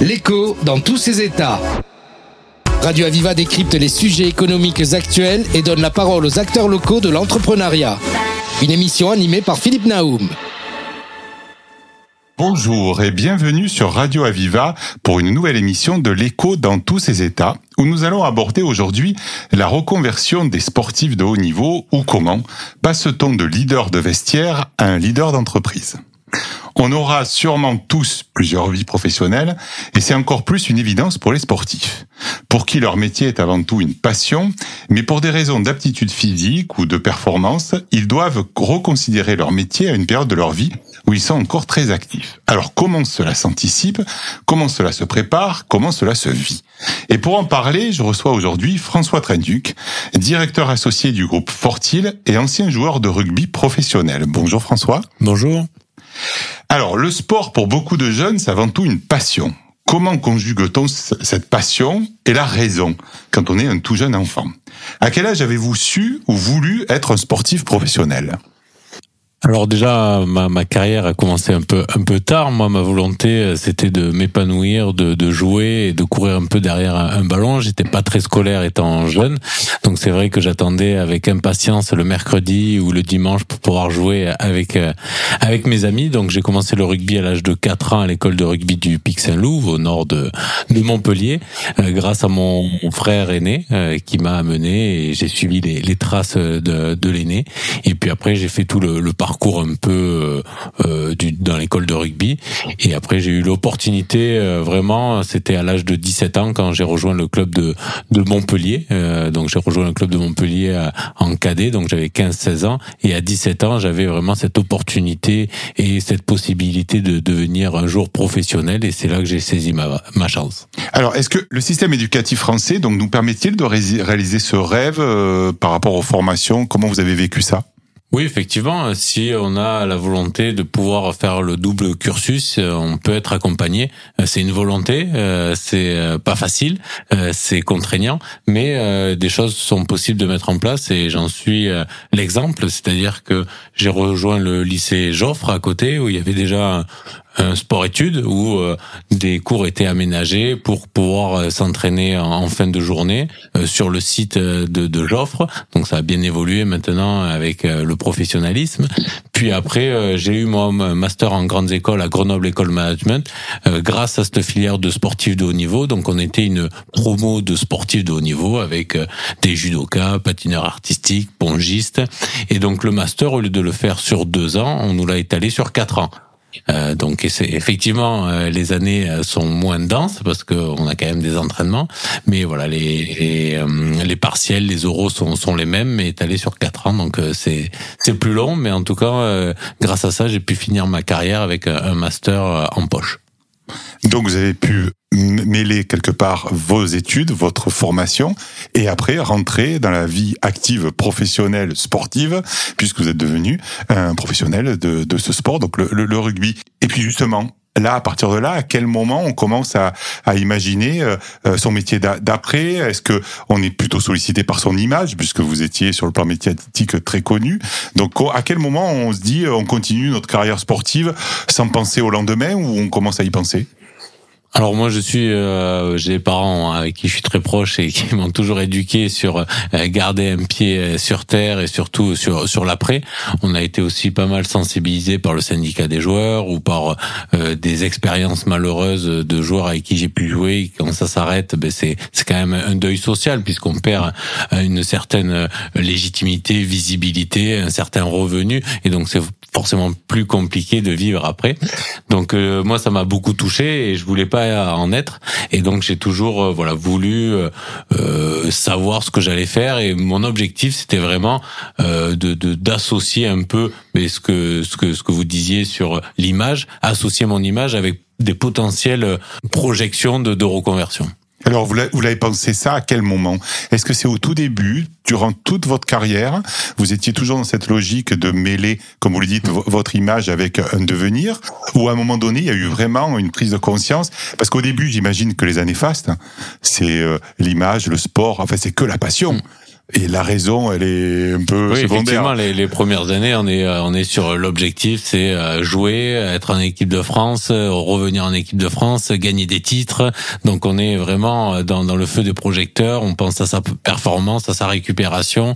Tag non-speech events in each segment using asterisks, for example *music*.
L'écho dans tous ses états. Radio Aviva décrypte les sujets économiques actuels et donne la parole aux acteurs locaux de l'entrepreneuriat. Une émission animée par Philippe Naoum. Bonjour et bienvenue sur Radio Aviva pour une nouvelle émission de l'écho dans tous ses états où nous allons aborder aujourd'hui la reconversion des sportifs de haut niveau ou comment? Passe-t-on de leader de vestiaire à un leader d'entreprise? On aura sûrement tous plusieurs vies professionnelles et c'est encore plus une évidence pour les sportifs, pour qui leur métier est avant tout une passion, mais pour des raisons d'aptitude physique ou de performance, ils doivent reconsidérer leur métier à une période de leur vie où ils sont encore très actifs. Alors comment cela s'anticipe Comment cela se prépare Comment cela se vit? Et pour en parler, je reçois aujourd'hui François Trenduc, directeur associé du groupe Fortil et ancien joueur de rugby professionnel. Bonjour François. Bonjour. Alors, le sport, pour beaucoup de jeunes, c'est avant tout une passion. Comment conjugue-t-on cette passion et la raison quand on est un tout jeune enfant? À quel âge avez-vous su ou voulu être un sportif professionnel? Alors déjà, ma, ma, carrière a commencé un peu un peu tard. Moi, ma volonté, euh, c'était de m'épanouir, de, de, jouer et de courir un peu derrière un, ballon. J'étais pas très scolaire étant jeune, donc c'est vrai que j'attendais avec impatience le mercredi ou le dimanche pour pouvoir jouer avec euh, avec mes amis. Donc j'ai commencé le rugby à l'âge de 4 ans à l'école de rugby du Pic Saint-Loup au nord de, de Montpellier, euh, grâce à mon, frère aîné qui m'a amené et j'ai suivi les, les traces de, de l'aîné. Et puis après, j'ai fait tout le, le parcours un peu euh, euh, du, dans l'école de rugby. Et après, j'ai eu l'opportunité, euh, vraiment, c'était à l'âge de 17 ans quand j'ai rejoint le club de, de Montpellier. donc j'ai rejoint le club de Montpellier en cadet, donc j'avais 15-16 ans. Et à 17 ans, j'avais vraiment cette opportunité et cette possibilité de devenir un jour professionnel. Et c'est là que j'ai saisi ma, ma chance. Alors, est-ce que le système éducatif français donc nous permet-il de réaliser ce rêve par rapport aux formations? Comment vous avez vécu ça? Oui, effectivement, si on a la volonté de pouvoir faire le double cursus, euh, on peut être accompagné. Euh, c'est une volonté, euh, c'est pas facile, c'est contraignant, mais des choses sont possibles de mettre en place et j'en suis l'exemple. C'est-à-dire que j'ai rejoint le lycée Joffre à côté où il y avait déjà sport-études où euh, des cours étaient aménagés pour pouvoir euh, s'entraîner en, fin de journée euh, sur le site de, de Joffre. Donc ça a bien évolué maintenant avec le professionnalisme. Puis après, j'ai eu moi un master en grandes écoles à Grenoble École Management grâce à cette filière de sportifs de haut niveau. Donc on était une promo de sportifs de haut niveau avec des judokas, patineurs artistiques, pongistes. Et donc le master, au lieu de le faire sur deux ans, on nous l'a étalé sur quatre ans. Euh, donc effectivement euh, les années euh, sont moins denses parce qu'on a quand même des entraînements, mais voilà les les, les partiels, les oraux sont, sont les mêmes mais étalés sur quatre ans, donc c'est c'est plus long, mais en tout cas grâce à ça j'ai pu finir ma carrière avec un master en poche. Donc vous avez pu mêler quelque part vos études, votre formation, et après rentrer dans la vie active professionnelle sportive, puisque vous êtes devenu un professionnel de, de ce sport, donc le, le, rugby. Et puis justement, là, à partir de là, à quel moment on commence à, à imaginer euh, euh, son métier d'après? Est-ce que on est plutôt sollicité par son image, puisque vous étiez sur le plan médiatique très connu? Donc, à quel moment on se dit, on continue notre carrière sportive sans penser au lendemain, ou on commence à y penser? Alors moi je suis euh, j'ai des parents avec qui je suis très proche et qui *laughs* m'ont toujours éduqué sur euh, garder un pied euh, sur terre et surtout sur sur l'après. On a été aussi pas mal sensibilisé par le syndicat des joueurs ou par des expériences malheureuses de joueurs avec qui j'ai pu jouer. Quand ça s'arrête, ben c'est c'est quand même un deuil social puisqu'on perd une certaine légitimité, visibilité, un certain revenu et donc c'est forcément plus compliqué de vivre après. Donc moi ça m'a beaucoup touché et je voulais pas à en être et donc j'ai toujours euh, voilà voulu euh, euh, savoir ce que j'allais faire et mon objectif c'était vraiment de d'associer un peu mais ce que ce que ce que vous disiez sur l'image associer mon image avec des potentielles projections de, de reconversion. Alors, vous l'avez pensé ça à quel moment? Est-ce que c'est au tout début, durant toute votre carrière, vous étiez toujours dans cette logique de mêler, comme vous le dites, votre image avec un devenir? Ou à un moment donné, il y a eu vraiment une prise de conscience? Parce qu'au début, j'imagine que les années fastes, c'est euh, l'image, le sport, enfin, c'est que la passion. Et la raison, elle est un peu oui, secondaire. Effectivement, les, les, premières années, on est on est sur l'objectif, c'est euh, jouer, être en équipe de France, euh, revenir en équipe de France, gagner des titres. Donc on est vraiment dans, dans le feu des projecteurs. On pense à sa performance, à sa récupération,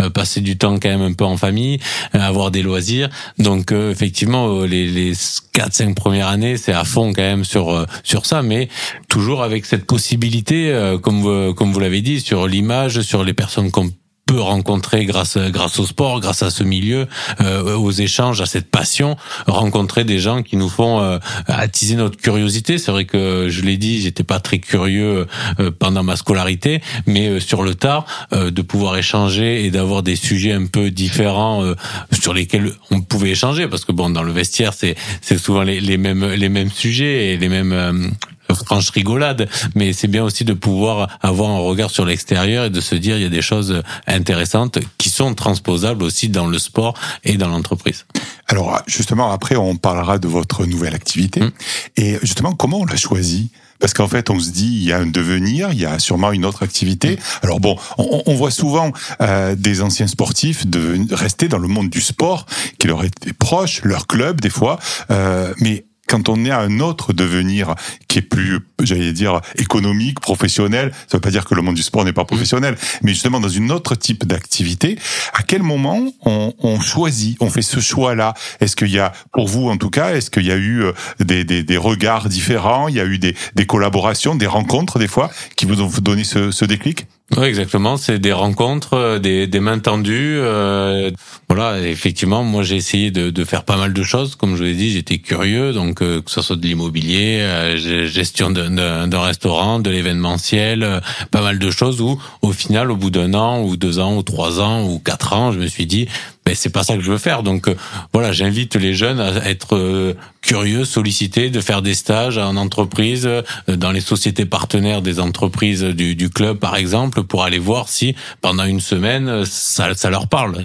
euh, passer du temps quand même un peu en famille, avoir des loisirs. Donc effectivement, les, les 4-5 premières années, c'est à fond quand même sur sur ça, mais toujours avec cette possibilité, comme vous, comme vous l'avez dit, sur l'image, sur les personnes qu'on peut rencontrer grâce grâce au sport, grâce à ce milieu, euh, aux échanges, à cette passion, rencontrer des gens qui nous font euh, attiser notre curiosité. C'est vrai que je l'ai dit, j'étais pas très curieux euh, pendant ma scolarité, mais euh, sur le tard, euh, de pouvoir échanger et d'avoir des sujets un peu différents sur lesquels on pouvait échanger, parce que bon, dans le vestiaire, c'est c'est souvent les, les mêmes les mêmes sujets et les mêmes franche rigolade, mais c'est bien aussi de pouvoir avoir un regard sur l'extérieur et de se dire il y a des choses intéressantes qui sont transposables aussi dans le sport et dans l'entreprise. Alors justement, après, on parlera de votre nouvelle activité. Hum. Et justement, comment on l'a choisi? Parce qu'en fait, on se dit, il y a un devenir, il y a sûrement une autre activité. Hum. Alors bon, on, on voit souvent euh, des anciens sportifs de rester dans le monde du sport, qui leur était proche, leur club des fois, euh, mais quand on est à un autre devenir qui est plus, j'allais dire, économique, professionnel, ça veut pas dire que le monde du sport n'est pas professionnel, mais justement dans une autre type d'activité, à quel moment on, on, choisit, on fait ce choix-là? Est-ce qu'il y a, pour vous en tout cas, est-ce qu'il y a eu euh, des, des, des, regards différents, il y a eu des, des collaborations, des rencontres des fois qui vous ont donné ce, ce déclic? Oui, exactement. C'est des rencontres, euh, des, des mains tendues. Euh, voilà, effectivement, moi j'ai essayé de, de, faire pas mal de choses. Comme je vous l'ai dit, j'étais curieux, donc euh, que ce soit de l'immobilier, euh, gestion d'un restaurant, de l'événementiel, pas mal de choses où, au final, au bout d'un an ou deux ans ou trois ans ou quatre ans, je me suis dit, ben c'est pas ça que je veux faire. Donc euh, voilà, j'invite les jeunes à être euh, curieux, sollicités, de faire des stages en entreprise, euh, dans les sociétés partenaires des entreprises du, du, club par exemple, pour aller voir si pendant une semaine ça, ça leur parle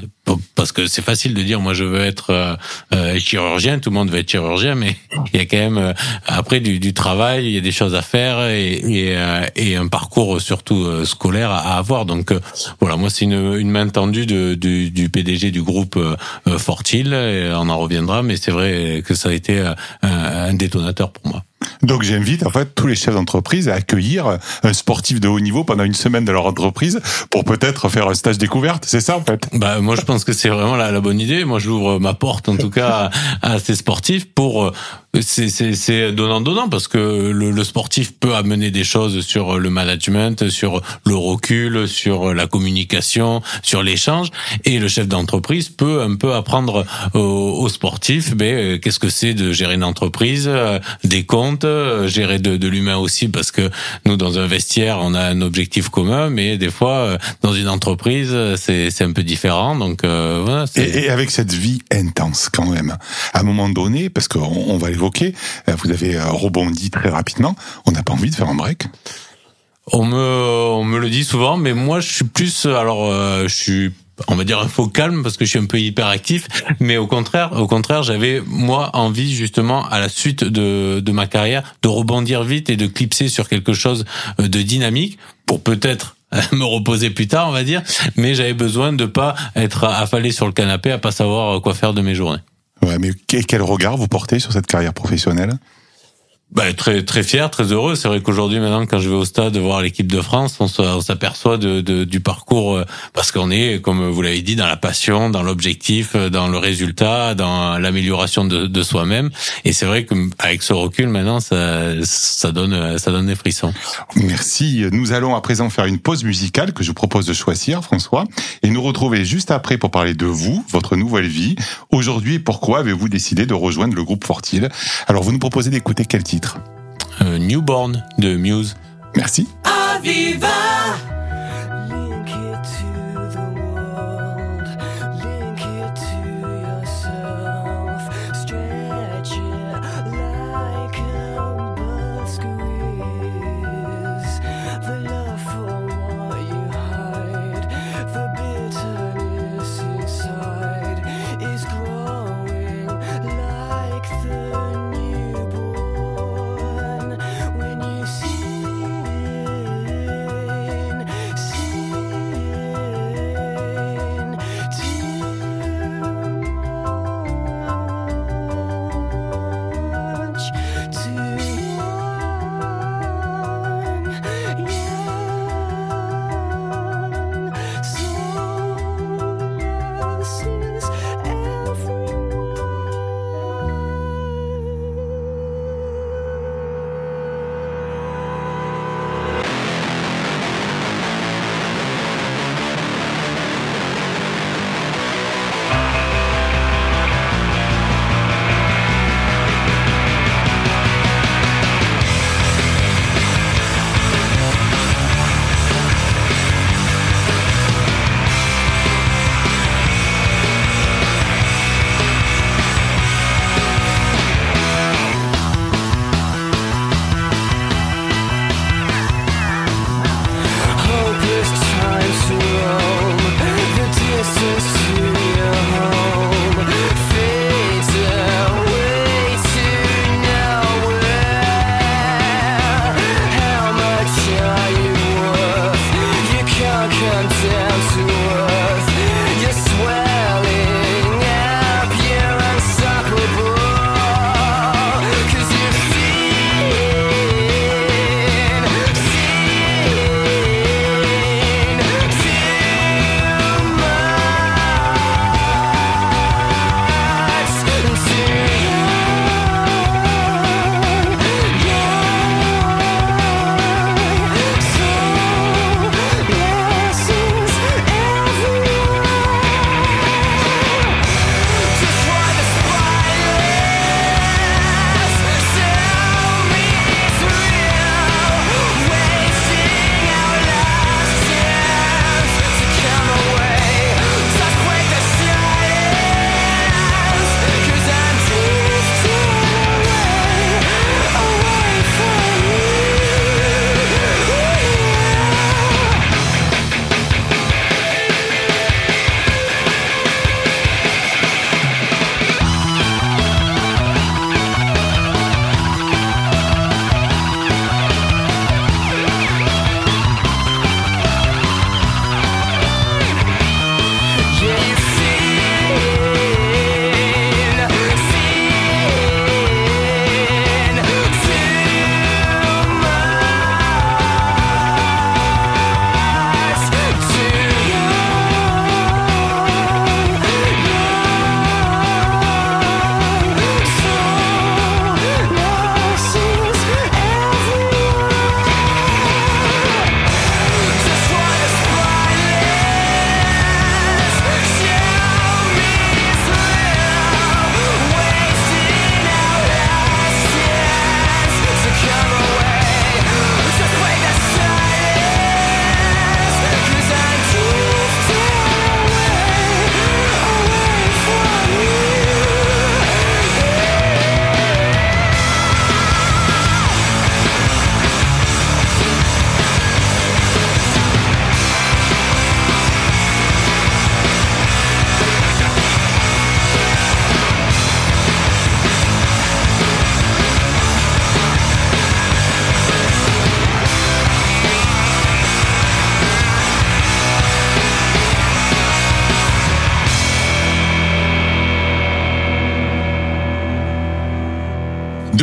parce que c'est facile de dire moi je veux être euh, euh, chirurgien, tout le monde veut être chirurgien, mais il y a quand même euh, après du, du, travail, il y a des choses à faire et, et, et un parcours surtout scolaire à, avoir. Donc voilà, moi c'est une, une, main tendue de, du, du, PDG du groupe Fortil, et on en reviendra, mais c'est vrai que ça a été un, un détonateur pour moi. Donc j'invite en fait tous les chefs d'entreprise à accueillir un sportif de haut niveau pendant une semaine de leur entreprise pour peut-être faire un stage découverte. C'est ça en fait? Bah moi je pense que c'est vraiment la, bonne idée. Moi j'ouvre ma porte en tout cas à, ces sportifs pour euh, c'est donnant donnant parce que le, sportif peut amener des choses sur le management, sur le recul, sur la communication, sur l'échange, et le chef d'entreprise peut un peu apprendre aux, sportifs, ben euh, qu'est-ce que c'est de gérer une entreprise, euh, des comptes, euh, gérer de, de l'humain aussi parce que nous dans un vestiaire on a un objectif commun, mais des fois dans une entreprise c'est un peu différent. Donc voilà. Et, et, avec cette vie intense quand même, à un moment donné, parce qu'on on va évoqué, euh, vous avez euh, rebondi très rapidement. On n'a pas envie de faire un break on me, on me le dit souvent, mais moi je suis plus, alors euh, je suis on va dire un faux calme parce que je suis un peu hyperactif mais au contraire au contraire j'avais moi envie justement à la suite de, de ma carrière de rebondir vite et de clipser sur quelque chose de dynamique pour peut-être me reposer plus tard on va dire mais j'avais besoin de pas être affalé sur le canapé à pas savoir quoi faire de mes journées. Ouais, mais quel regard vous portez sur cette carrière professionnelle? Bah, très très fier, très heureux. C'est vrai qu'aujourd'hui, maintenant, quand je vais au stade voir l'équipe de France, on s'aperçoit de, de, du parcours euh, parce qu'on est, comme vous l'avez dit, dans la passion, dans l'objectif, euh, dans le résultat, dans l'amélioration de, de soi-même. Et c'est vrai qu'avec ce recul, maintenant, ça, ça donne ça donne des frissons. Merci. Nous allons à présent faire une pause musicale que je vous propose de choisir, François, et nous retrouver juste après pour parler de vous, votre nouvelle vie. Aujourd'hui, pourquoi avez-vous décidé de rejoindre le groupe Fortil Alors, vous nous proposez d'écouter quel titre? Euh, Newborn de Muse. Merci.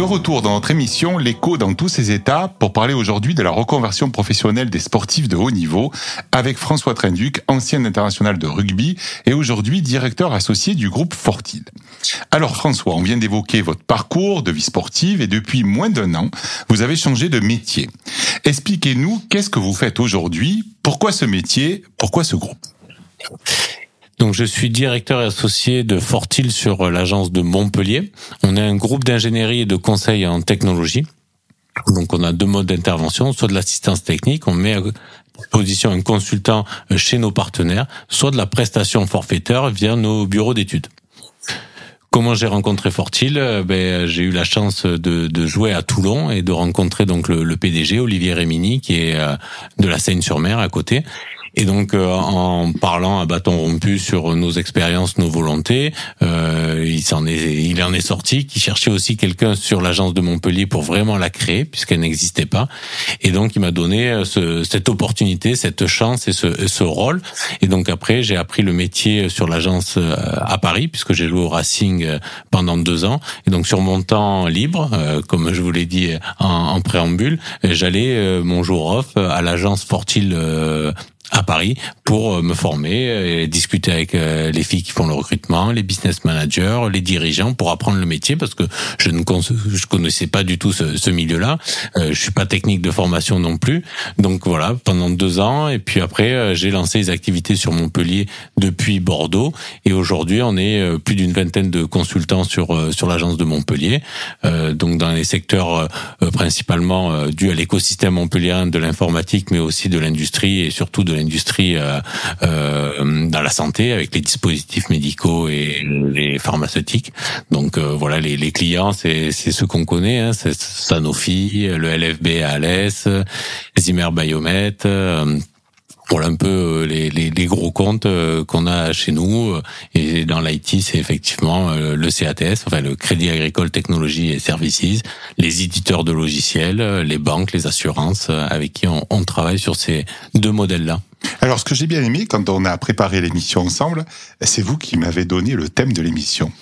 Retour dans notre émission L'écho dans tous ses états pour parler aujourd'hui de la reconversion professionnelle des sportifs de haut niveau avec François Trenduc, ancien international de rugby et aujourd'hui directeur associé du groupe Fortil. Alors François, on vient d'évoquer votre parcours de vie sportive et depuis moins d'un an, vous avez changé de métier. Expliquez-nous qu'est-ce que vous faites aujourd'hui, pourquoi ce métier, pourquoi ce groupe? Donc je suis directeur et associé de Fortil sur l'agence de Montpellier. On est un groupe d'ingénierie et de conseil en technologie. Donc on a deux modes d'intervention, soit de l'assistance technique, on met à disposition un consultant chez nos partenaires, soit de la prestation forfaitaire via nos bureaux d'études. Comment j'ai rencontré Fortil? Ben, J'ai eu la chance de, jouer à Toulon et de rencontrer donc le, le PDG Olivier Rémini qui est euh, de la Seine-sur-Mer à côté et donc, euh, en parlant à bâton rompu sur nos expériences, nos volontés, euh, il s'en est, il en est sorti, qui cherchait aussi quelqu'un sur l'agence de Montpellier pour vraiment la créer, puisqu'elle n'existait pas. Et donc, il m'a donné euh, ce, cette opportunité, cette chance et ce, ce rôle. Et donc après, j'ai appris le métier sur l'agence à Paris, puisque j'ai joué au Racing pendant deux ans. Et donc, sur mon temps libre, comme je vous l'ai dit en, en préambule, j'allais mon jour off à l'agence Fortil à Paris pour euh, me former et discuter avec euh, les filles qui font le recrutement, les business managers, les dirigeants pour apprendre le métier parce que je ne connaissais pas du tout ce, ce milieu-là. Euh, je suis pas technique de formation non plus. Donc voilà, pendant deux ans et puis après euh, j'ai lancé les activités sur Montpellier depuis Bordeaux et aujourd'hui on est plus d'une vingtaine de consultants sur sur l'agence de Montpellier. donc dans les secteurs principalement dus à l'écosystème montpellierin de l'informatique mais aussi de l'industrie et surtout de l'industrie euh, euh, dans la santé avec les dispositifs médicaux et les pharmaceutiques. Donc euh, voilà, les, les clients, c'est ceux qu'on connaît, hein, c'est Sanofi, le LFB ALS, Zimmer Biomet. Voilà un peu euh, les, les, les gros comptes euh, qu'on a chez nous. Et dans l'IT, c'est effectivement euh, le CATS, enfin le Crédit Agricole Technologie et Services, les éditeurs de logiciels, les banques, les assurances, avec qui on, on travaille sur ces deux modèles-là. Alors, ce que j'ai bien aimé quand on a préparé l'émission ensemble, c'est vous qui m'avez donné le thème de l'émission.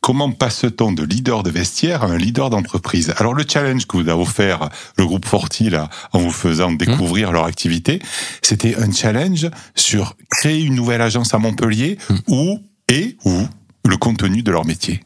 Comment passe-t-on de leader de vestiaire à un leader d'entreprise? Alors le challenge que vous a offert le groupe Forti en vous faisant découvrir leur activité, c'était un challenge sur créer une nouvelle agence à Montpellier mmh. ou et ou le contenu de leur métier.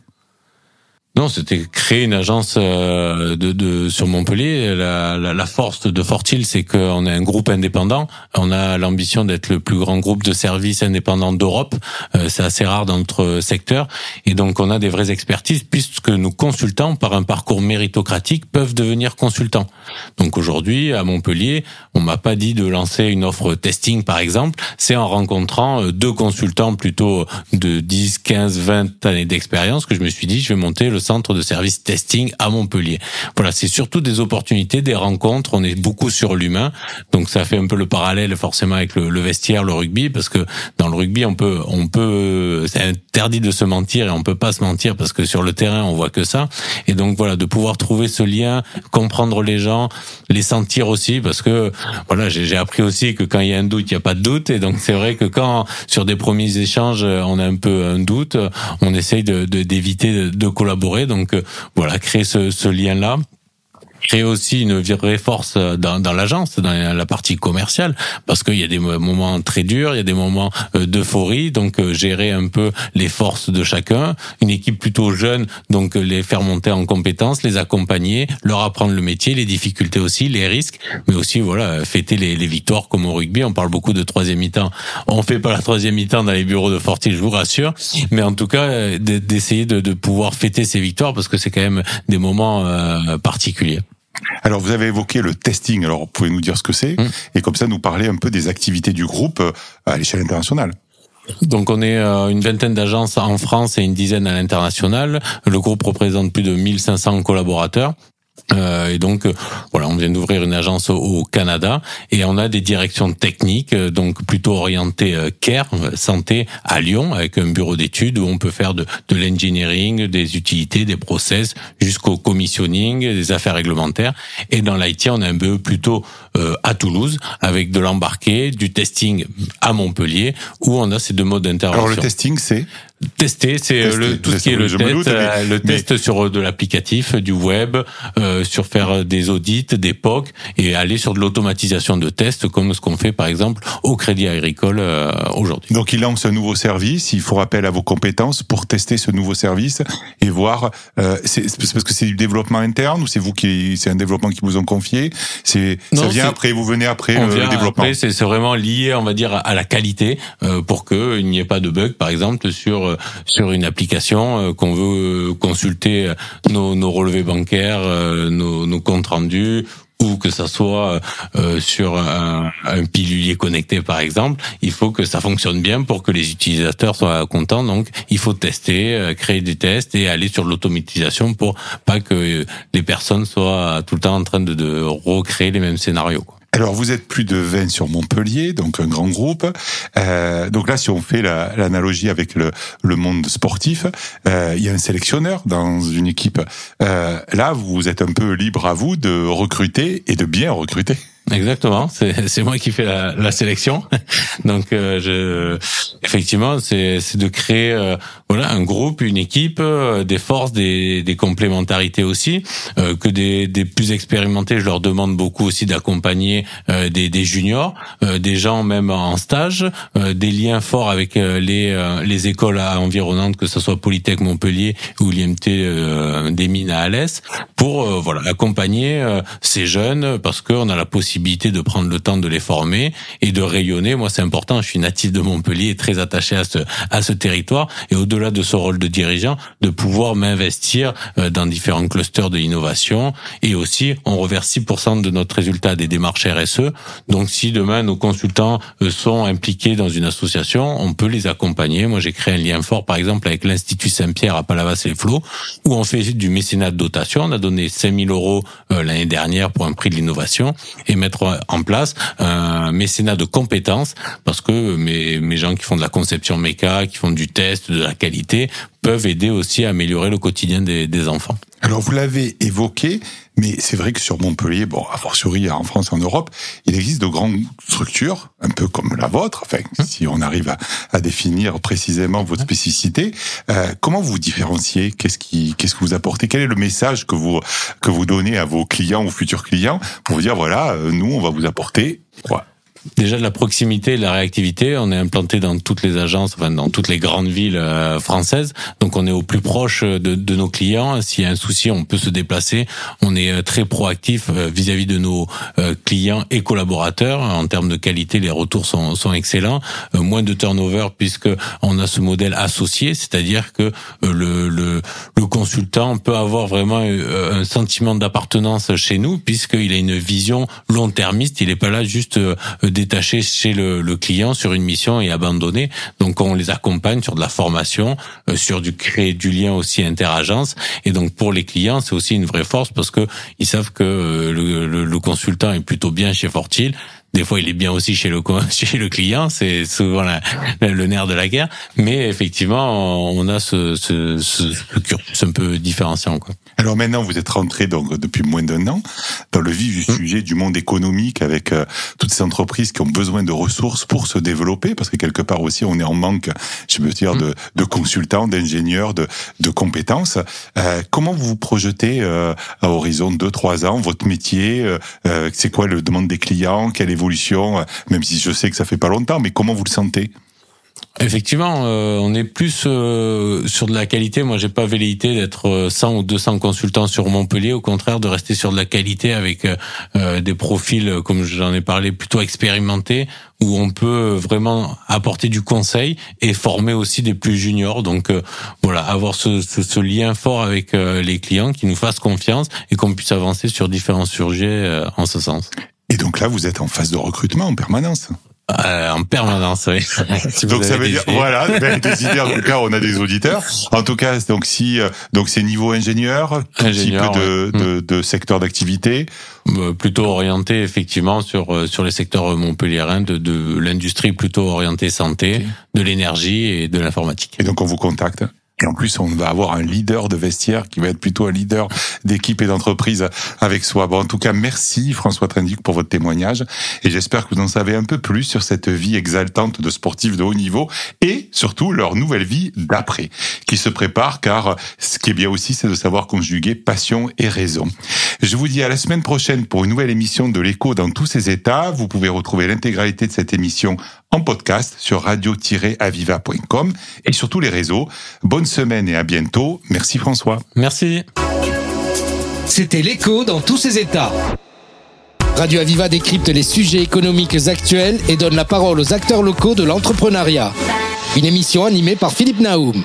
Non, c'était créer une agence euh, de, de sur Montpellier. La, la, la force de Fortil, c'est qu'on est un groupe indépendant. On a l'ambition d'être le plus grand groupe de services indépendants d'Europe. Euh, c'est assez rare dans notre secteur, et donc on a des vraies expertises puisque nos consultants, par un parcours méritocratique, peuvent devenir consultants. Donc aujourd'hui, à Montpellier, on m'a pas dit de lancer une offre testing, par exemple. C'est en rencontrant euh, deux consultants plutôt de 10, 15, 20 années d'expérience que je me suis dit, je vais monter le centre de service testing à Montpellier. Voilà, c'est surtout des opportunités, des rencontres. On est beaucoup sur l'humain, donc ça fait un peu le parallèle forcément avec le, vestiaire, le rugby, parce que dans le rugby, on peut, on peut, c'est interdit de se mentir et on peut pas se mentir parce que sur le terrain, on voit que ça. Et donc voilà, de pouvoir trouver ce lien, comprendre les gens, les sentir aussi, parce que voilà, j'ai appris aussi que quand il y a un doute, il n'y a pas de doute. Et donc c'est vrai que quand sur des premiers échanges, on a un peu un doute, on essaye de d'éviter de collaborer donc voilà, créer ce, ce lien-là créer aussi une vraie force dans, dans l'agence, dans la partie commerciale, parce qu'il y a des moments très durs, il y a des moments euh, d'euphorie, donc euh, gérer un peu les forces de chacun, une équipe plutôt jeune, donc les faire monter en compétences, les accompagner, leur apprendre le métier, les difficultés aussi, les risques, mais aussi voilà fêter les, les victoires comme au rugby. On parle beaucoup de troisième mi-temps, on fait pas la troisième mi-temps dans les bureaux de Forti, je vous rassure, mais en tout cas euh, d'essayer de, de pouvoir fêter ces victoires parce que c'est quand même des moments particuliers. Alors vous avez évoqué le testing, alors vous pouvez nous dire ce que c'est mmh. et comme ça nous parler un peu des activités du groupe euh, à l'échelle internationale. Donc on est euh, une vingtaine d'agences en France et une dizaine à l'international. Le groupe représente plus de 1500 collaborateurs. Euh, et donc euh, voilà, on vient d'ouvrir une agence au, Canada et on a des directions techniques, euh, donc plutôt orientées care, santé à Lyon, avec un bureau d'études où on peut faire de, de l'engineering, des utilités, des process, jusqu'au commissioning, des affaires réglementaires. Et dans l'IT, on a un BE plutôt à Toulouse, avec de l'embarqué, du testing à Montpellier, où on a ces deux modes d'intervention. Alors le testing, c'est? Tester, c'est le tout ce qui est le test, euh, le test sur de l'applicatif, du web, euh, sur faire des audits, des POC et aller sur de l'automatisation de tests comme ce qu'on fait par exemple au Crédit Agricole euh, aujourd'hui. Donc il lance un nouveau service, il faut appel à vos compétences pour tester ce nouveau service et voir. Euh, c'est parce que c'est du développement interne ou c'est vous qui c'est un développement qui vous ont confié? C'est ça vient après, vous venez après le développement. C'est vraiment lié, on va dire, à la qualité euh, pour que il n'y ait pas de bug, par exemple, sur euh, sur une application euh, qu'on veut consulter nos, nos relevés bancaires, nos, nos comptes rendus ou que ça soit sur un, un, pilulier connecté par exemple, il faut que ça fonctionne bien pour que les utilisateurs soient contents. Donc il faut tester, créer des tests et aller sur l'automatisation pour pas que les personnes soient tout le temps en train de, de recréer les mêmes scénarios. Quoi. Alors vous êtes plus de 20 sur Montpellier, donc un grand groupe. Euh, donc là, si on fait l'analogie avec le, le, monde sportif, euh, il y a un sélectionneur dans une équipe. Euh, là, vous êtes un peu libre à vous de recruter et de bien recruter. Exactement, c'est moi qui fais la, la sélection. *laughs* Donc, euh, je, effectivement, c'est de créer euh, voilà un groupe, une équipe, euh, des forces, des, des complémentarités aussi. que des, des plus expérimentés, je leur demande beaucoup aussi d'accompagner des, des juniors, des gens même en stage, des liens forts avec les les écoles environnantes, que ce soit Polytech Montpellier ou l'IMT des mines à Alès, pour voilà accompagner ces jeunes parce qu'on a la possibilité de prendre le temps de les former et de rayonner. Moi, c'est important. Je suis natif de Montpellier, très attaché à ce à ce territoire et au-delà de ce rôle de dirigeant, de pouvoir m'investir euh, dans différents clusters de l'innovation et aussi on reverse 6% de notre résultat des démarches RSE. Donc, si demain nos consultants euh, sont impliqués dans une association, on peut les accompagner. Moi, j'ai créé un lien fort, par exemple, avec l'Institut Saint-Pierre à Palavas et Flots, où on fait du mécénat de dotation. On a donné 5000 euros euh, l'année dernière pour un prix de l'innovation et mettre en place un mécénat de compétences parce que mes, mes gens qui font de la conception méca, qui font du test, de la qualité, peuvent aider aussi à améliorer le quotidien des, des enfants. Alors vous l'avez évoqué, mais c'est vrai que sur Montpellier, bon, a fortiori en France et en Europe, il existe de grandes structures, un peu comme la vôtre, enfin, mmh. si on arrive à, à définir précisément votre spécificité. Euh, comment vous vous différenciez? Qu'est-ce qui, qu'est-ce que vous apportez? Quel est le message que vous que vous donnez à vos clients ou futurs clients pour vous dire voilà, euh, nous, on va vous apporter quoi Déjà de la proximité de la réactivité. On est implanté dans toutes les agences, enfin dans toutes les grandes villes euh, françaises. Donc on est au plus proche de, de nos clients. S'il y a un souci, on peut se déplacer. On est euh, très proactif euh, vis-à-vis de nos clients et collaborateurs. En termes de qualité, les retours sont, sont excellents. Moins de turnover puisque on a ce modèle associé, c'est-à-dire que le, le, le consultant peut avoir vraiment un sentiment d'appartenance chez nous puisqu'il a une vision long-termiste. Il n'est pas là juste détacher chez le, le, client sur une mission et abandonner. Donc on les accompagne sur de la formation, euh, sur du créer du lien aussi interagence. Et donc pour les clients, c'est aussi une vraie force parce que ils savent que euh, le, le, consultant est plutôt bien chez Fortil. Des fois, il est bien aussi chez le *laughs* chez le client, c'est souvent la, le nerf de la guerre. Mais effectivement, on a ce, ce, ce, ce cursus un peu différenciant. Quoi. Alors maintenant, vous êtes rentré donc depuis moins d'un an dans le vif du mmh. sujet du monde économique avec euh, toutes ces entreprises qui ont besoin de ressources pour se développer, parce que quelque part aussi, on est en manque, je veux dire, de, mmh. de consultants, d'ingénieurs, de, de compétences. Euh, comment vous vous projetez euh, à horizon de 2-3 ans? Votre métier euh, C'est quoi le demande des clients? Quelle évolution Même si je sais que ça fait pas longtemps, mais comment vous le sentez? Effectivement, euh, on est plus euh, sur de la qualité. Moi, j'ai pas velléité d'être 100 euh, ou 200 consultants sur Montpellier. Au contraire, de rester sur de la qualité avec des profils, comme j'en ai parlé, plutôt expérimentés, où on peut vraiment apporter du conseil et former aussi des plus juniors. Donc voilà, avoir ce, ce, ce, lien fort avec les clients qui nous fassent confiance et qu'on puisse avancer sur différents sujets en ce sens. Et donc là, vous êtes en phase de recrutement en permanence. Euh, en permanence, oui. *laughs* donc ça veut dire voilà, ben, des idées. En tout cas, on a des auditeurs. En tout cas, donc si euh, donc c'est niveau ingénieur, tout ingénieur, type de, de, de, secteur d'activité. Euh, plutôt orienté effectivement sur euh, sur les secteurs montpelliérains de, de l'industrie plutôt orientée santé, de l'énergie et de l'informatique. Et donc on vous contacte Et en plus, on va avoir un leader de vestiaire qui va être plutôt un leader d'équipe et d'entreprise avec soi. Bon, en tout cas, merci François Trindic pour votre témoignage. Et j'espère que vous en savez un peu plus sur cette vie exaltante de sportifs de haut niveau et surtout leur nouvelle vie d'après, qui se prépare car ce qui est bien aussi, c'est de savoir conjuguer passion et raison. Je vous dis à la semaine prochaine pour une nouvelle émission de l'écho dans tous ses états. Vous pouvez retrouver l'intégralité de cette émission en podcast sur radio-aviva.com et sur tous les réseaux. Bonne semaine et à bientôt. Merci François. Merci. C'était l'écho dans tous ses états. Radio Aviva décrypte les sujets économiques actuels et donne la parole aux acteurs locaux de l'entrepreneuriat. Une émission animée par Philippe Naoum.